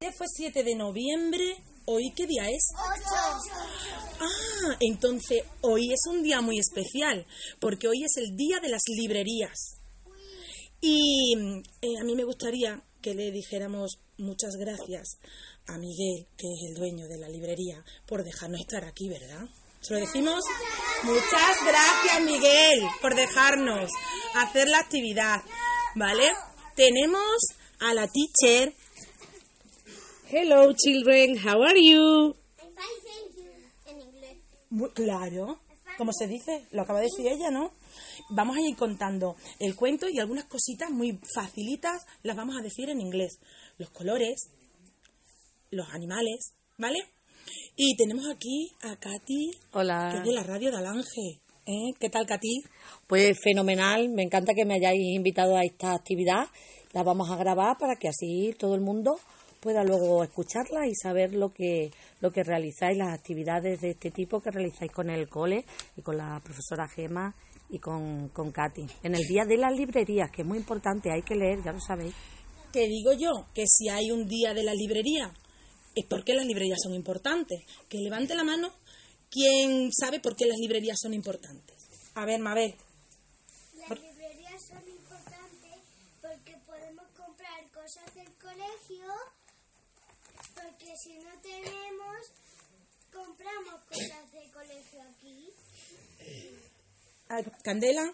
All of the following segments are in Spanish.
Fue 7 de noviembre. ¿Hoy qué día es? Ah, entonces hoy es un día muy especial, porque hoy es el día de las librerías. Y eh, a mí me gustaría que le dijéramos muchas gracias a Miguel, que es el dueño de la librería, por dejarnos estar aquí, ¿verdad? ¿Se lo decimos? Muchas gracias, Miguel, por dejarnos hacer la actividad, ¿vale? Tenemos a la teacher. Hello, children. How are you? I'm fine, thank you. En inglés. Muy- Claro, como se dice, lo acaba de decir ella, ¿no? Vamos a ir contando el cuento y algunas cositas muy facilitas las vamos a decir en inglés. Los colores, los animales, ¿vale? Y tenemos aquí a Katy, que es Hola. de la radio de Alange. ¿eh? ¿Qué tal, Katy? Pues fenomenal, me encanta que me hayáis invitado a esta actividad. La vamos a grabar para que así todo el mundo pueda luego escucharla y saber lo que, lo que realizáis, las actividades de este tipo que realizáis con el cole y con la profesora Gema y con, con Katy. En el día de las librerías, que es muy importante, hay que leer, ya lo sabéis. Que digo yo que si hay un día de la librería, es porque las librerías son importantes. Que levante la mano quien sabe por qué las librerías son importantes. A ver, Mabel. Las librerías son importantes porque podemos comprar cosas del colegio, porque si no tenemos, compramos cosas del colegio aquí. Ah, Candela,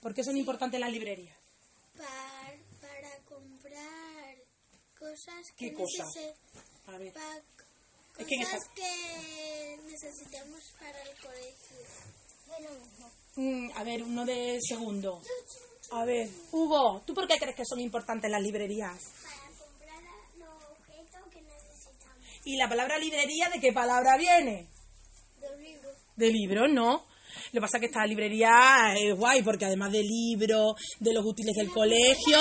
¿por qué son importantes las librerías? Para, para comprar cosas ¿Qué que cosas? necesi- A ver. pa- cosas que necesitamos para el colegio. De mismo. Mm, a ver, uno de segundo. A ver, Hugo, ¿tú por qué crees que son importantes las librerías? Para comprar a- los objetos que necesitamos. ¿Y la palabra librería de qué palabra viene? De libros. De libros, ¿no? Lo que pasa es que esta librería es guay porque además de libros, de los útiles del colegio...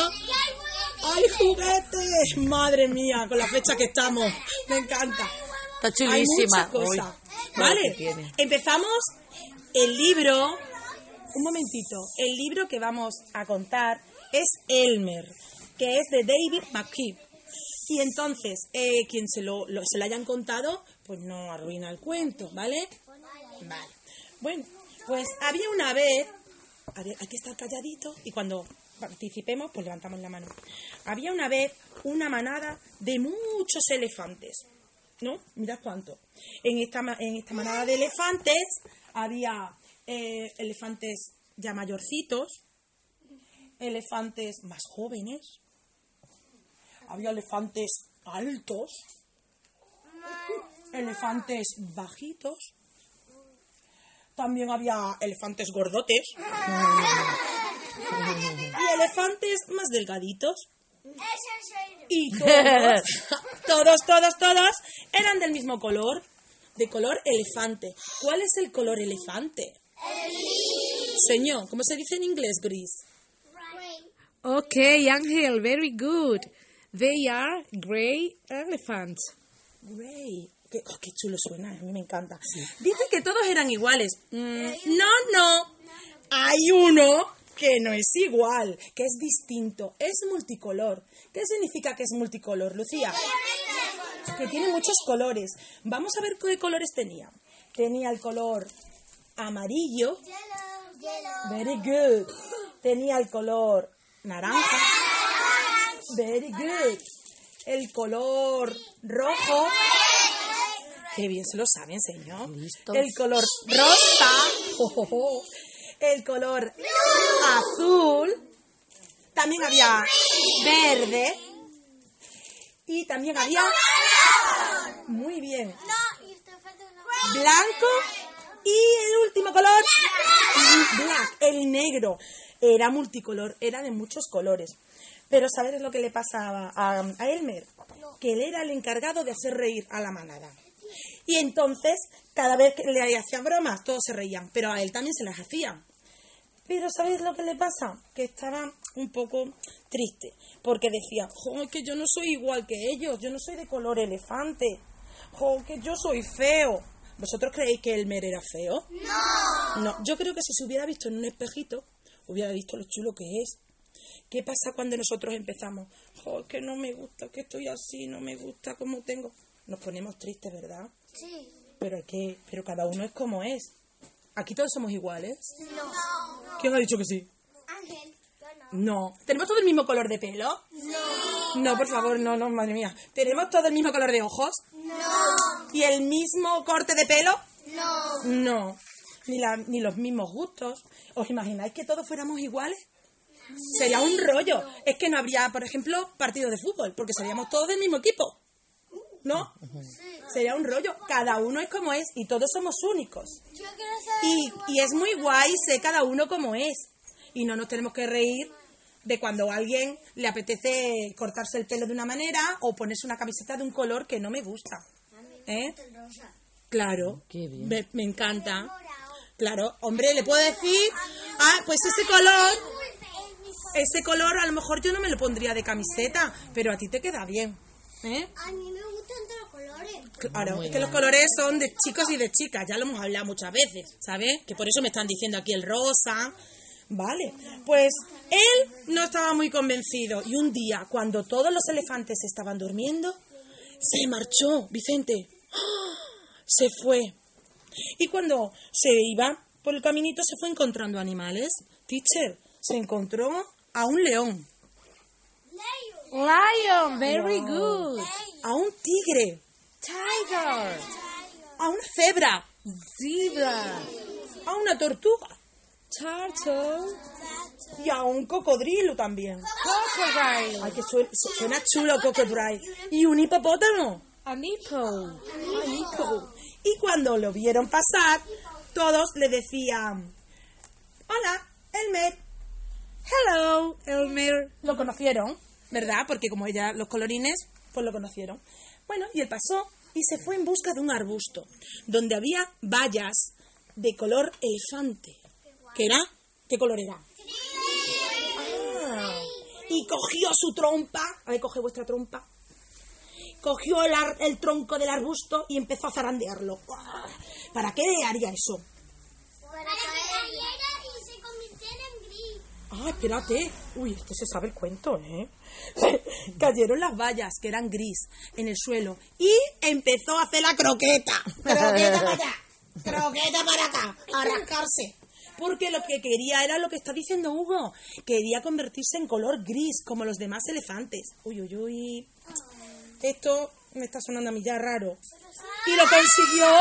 ¡Ay, juguetes! Madre mía, con la fecha que estamos. Me encanta. Está Hay chulísima. cosas. Uy, ¿Vale? Empezamos el libro. Un momentito. El libro que vamos a contar es Elmer, que es de David McKee. Y entonces, eh, quien se lo, se lo hayan contado, pues no arruina el cuento, ¿vale? Vale. Bueno, pues había una vez, a ver, hay que estar calladito y cuando participemos, pues levantamos la mano. Había una vez una manada de muchos elefantes, ¿no? Mirad cuánto. En esta, en esta manada de elefantes había eh, elefantes ya mayorcitos, elefantes más jóvenes, había elefantes altos, elefantes bajitos, también había elefantes gordotes y elefantes más delgaditos. Y todos, todos, todos, todos eran del mismo color, de color elefante. ¿Cuál es el color elefante? Señor, ¿cómo se dice en inglés gris? Okay, Angel, very good. They are gray elephants. Gray. Qué, oh, qué chulo suena, a mí me encanta. Dice que todos eran iguales. Mm, no, no. Hay uno que no es igual, que es distinto, es multicolor. ¿Qué significa que es multicolor, Lucía? Que tiene muchos colores. Vamos a ver qué colores tenía. Tenía el color amarillo, Yellow. Yellow. very good. Tenía el color naranja, very good. El color rojo, Qué bien se lo saben, señor. Listos. El color rosa. El color azul. También había verde. Y también había... Muy bien. Blanco. Y el último color... Black. El negro. Era multicolor. Era de muchos colores. Pero ¿sabes lo que le pasaba a, a Elmer? Que él era el encargado de hacer reír a la manada. Y entonces, cada vez que le hacían bromas, todos se reían, pero a él también se las hacían. Pero ¿sabéis lo que le pasa? Que estaba un poco triste, porque decía, jo, que yo no soy igual que ellos, yo no soy de color elefante, jo, que yo soy feo. ¿Vosotros creéis que Elmer era feo? No. No, yo creo que si se hubiera visto en un espejito, hubiera visto lo chulo que es. ¿Qué pasa cuando nosotros empezamos? es que no me gusta, que estoy así, no me gusta como tengo. Nos ponemos tristes, ¿verdad? Sí. Pero es que, pero cada uno es como es. Aquí todos somos iguales. No. ¿Quién ha dicho que sí? Ángel. No. ¿Tenemos todo el mismo color de pelo? No. No, por favor, no, no, madre mía. ¿Tenemos todo el mismo color de ojos? No. ¿Y el mismo corte de pelo? No. No. Ni, la, ni los mismos gustos. ¿Os imagináis que todos fuéramos iguales? Sería un rollo. Es que no habría, por ejemplo, partidos de fútbol, porque seríamos todos del mismo equipo. ¿No? Sería un rollo. Cada uno es como es y todos somos únicos. Y, y es muy guay ser cada uno como es. Y no nos tenemos que reír de cuando a alguien le apetece cortarse el pelo de una manera o ponerse una camiseta de un color que no me gusta. ¿Eh? Claro. Qué bien. Me, me encanta. Claro, hombre, le puedo decir, ah, pues ese color, ese color a lo mejor yo no me lo pondría de camiseta, pero a ti te queda bien. ¿Eh? A mí me gustan todos los colores. Claro, es que los colores son de chicos y de chicas, ya lo hemos hablado muchas veces, ¿sabes? Que por eso me están diciendo aquí el rosa. Vale, pues él no estaba muy convencido y un día, cuando todos los elefantes estaban durmiendo, se marchó, Vicente. ¡Ah! Se fue. Y cuando se iba por el caminito se fue encontrando animales. Teacher, se encontró a un león, Lion, very good. a un tigre, Tiger, a una cebra, zebra, a una tortuga. turtle, Y a un cocodrilo también. crocodile, Ay, que suena, suena chulo cocodrilo. Y un hipopótamo. an hippo. Y cuando lo vieron pasar, todos le decían, hola, Elmer. Hello, Elmer, Lo conocieron, ¿verdad? Porque como ella, los colorines, pues lo conocieron. Bueno, y él pasó y se fue en busca de un arbusto, donde había bayas de color elefante. ¿Qué era? ¿Qué color era? Ah, y cogió su trompa, a ver, coge vuestra trompa, cogió el, ar- el tronco del arbusto y empezó a zarandearlo. ¿Para qué haría eso? Para que cayera y se convirtiera en gris. Ah, espérate. Uy, este se sabe el cuento, ¿eh? Cayeron las vallas, que eran gris, en el suelo. Y empezó a hacer la croqueta. Croqueta para allá. Croqueta para acá. A rascarse. Porque lo que quería era lo que está diciendo Hugo. Quería convertirse en color gris, como los demás elefantes. Uy, uy, uy. Esto me está sonando a mí ya raro. Y lo consiguió.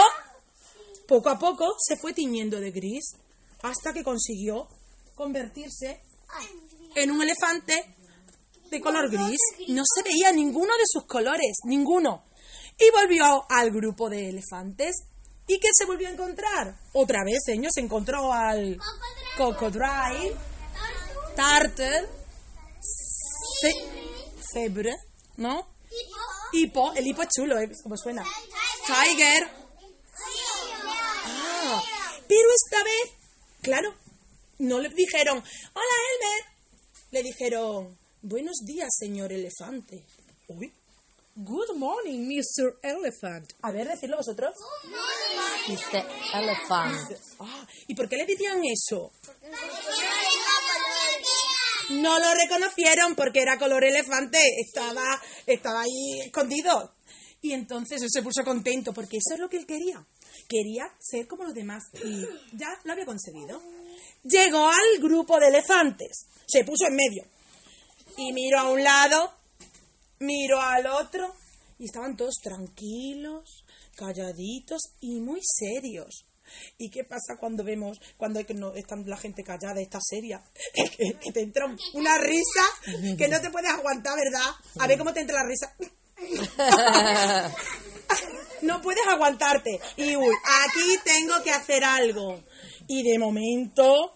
Poco a poco se fue tiñendo de gris. Hasta que consiguió convertirse en un elefante de color gris. No se veía ninguno de sus colores, ninguno. Y volvió al grupo de elefantes. ¿Y qué se volvió a encontrar? Otra vez, señor, se encontró al cocodrilo, turtle, ce- cebre, ¿no? Hipo, el hipo es chulo, ¿eh? Como suena. Tiger. Ah, pero esta vez, claro, no le dijeron, hola Elmer. Le dijeron, buenos días, señor elefante. Uy, good morning, Mr. Elephant. a ver, decirlo vosotros. Mr. Elephant. Ah, ¿Y por qué le decían eso? No lo reconocieron porque era color elefante, estaba, estaba ahí escondido. Y entonces él se puso contento porque eso es lo que él quería. Quería ser como los demás y ya lo había conseguido. Llegó al grupo de elefantes, se puso en medio y miró a un lado, miró al otro y estaban todos tranquilos, calladitos y muy serios. ¿Y qué pasa cuando vemos, cuando hay que no, están la gente callada, está seria? Que, que te entra un- una risa que no te puedes aguantar, ¿verdad? A ver cómo te entra la risa. No puedes aguantarte. Y uy, aquí tengo que hacer algo. Y de momento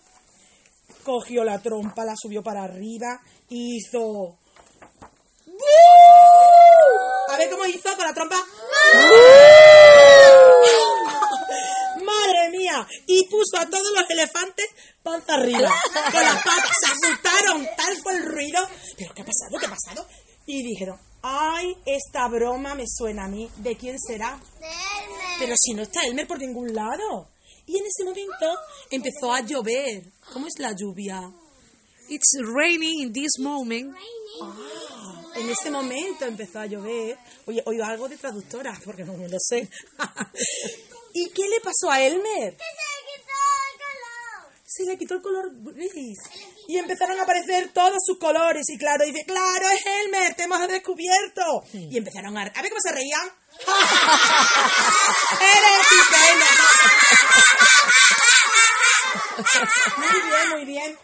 cogió la trompa, la subió para arriba, hizo. ¡Bu! A ver cómo hizo con la trompa. Madre mía, y puso a todos los elefantes panza arriba, con las patas, se asustaron, tal fue el ruido. ¿Pero qué ha pasado? ¿Qué ha pasado? Y dijeron, ay, esta broma me suena a mí, ¿de quién será? Pero si no está Elmer por ningún lado. Y en ese momento empezó a llover. ¿Cómo es la lluvia? It's raining in this moment. en ese momento empezó a llover. Oye, oigo algo de traductora, porque no me lo sé. ¿Y qué le pasó a Elmer? Se le quitó el color gris. Y empezaron a aparecer todos sus colores. Y claro, dice, claro, es Elmer, te hemos descubierto. Y empezaron a... ¿A ver cómo se reían? ¡Eres! Muy bien, muy bien.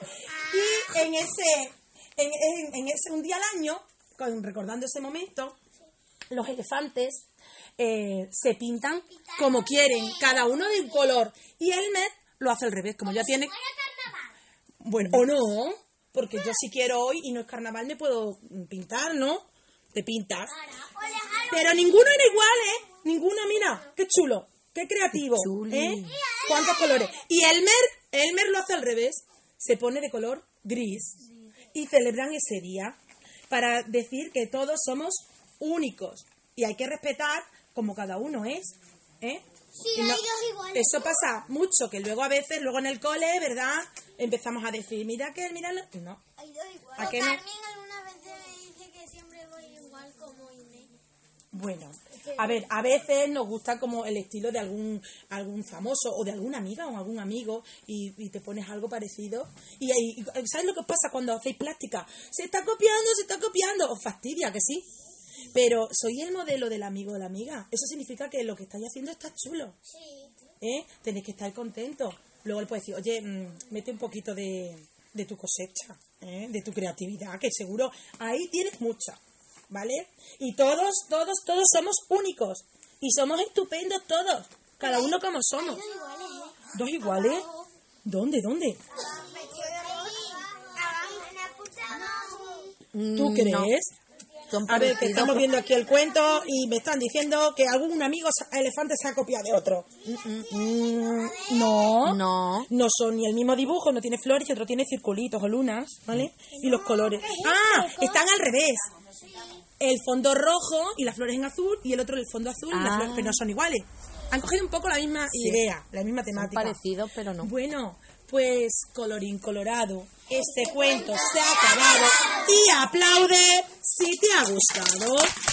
Y en ese, en, en- en ese un día al año, con- recordando ese momento, los elefantes eh, se pintan como quieren, cada uno de un color. Y Elmer lo hace al revés, como ya tiene... Bueno, o no, porque yo si quiero hoy y no es carnaval me puedo pintar, ¿no? Te pintas. Pero ninguno era igual, ¿eh? Ninguno, mira, qué chulo, qué creativo. ¿eh? ¿Cuántos colores? Y Elmer, Elmer lo hace al revés, se pone de color gris y celebran ese día para decir que todos somos únicos y hay que respetar como cada uno es, ¿eh? Sí, no- hay dos iguales. eso pasa mucho, que luego a veces, luego en el cole, ¿verdad? Empezamos a decir, mira que, mira, lo-". no. Hay dos iguales. ¿A qué no? Carmen algunas veces me dice que siempre voy igual como Inés. Bueno, a ver, a veces nos gusta como el estilo de algún algún famoso o de alguna amiga o algún amigo y, y te pones algo parecido. Y, y- y ¿sabes lo que pasa cuando hacéis plástica? Se está copiando, se está copiando. Os fastidia, que sí. Pero soy el modelo del amigo o la amiga. Eso significa que lo que estáis haciendo está chulo. ¿eh? Tenéis que estar contentos. Luego le puedes decir, oye, mm, mete un poquito de, de tu cosecha, ¿eh? de tu creatividad, que seguro ahí tienes mucha, ¿vale? Y todos, todos, todos somos únicos. Y somos estupendos todos, cada uno como somos. Dos iguales. ¿Dónde, dónde? ¿Tú Mm, crees? Son A ver, que estamos viendo aquí el cuento y me están diciendo que algún amigo elefante se ha copiado de otro. Mm, no. No. No son ni el mismo dibujo, no tiene flores y otro tiene circulitos o lunas, ¿vale? Y los colores. ¡Ah! Están al revés. El fondo rojo y las flores en azul y el otro el fondo azul y las Ah. flores, pero no son iguales. Han cogido un poco la misma idea, la misma Son temática. parecidos, pero no. Bueno, pues colorín colorado, este cuento se ha acabado y aplaude si te ha gustado.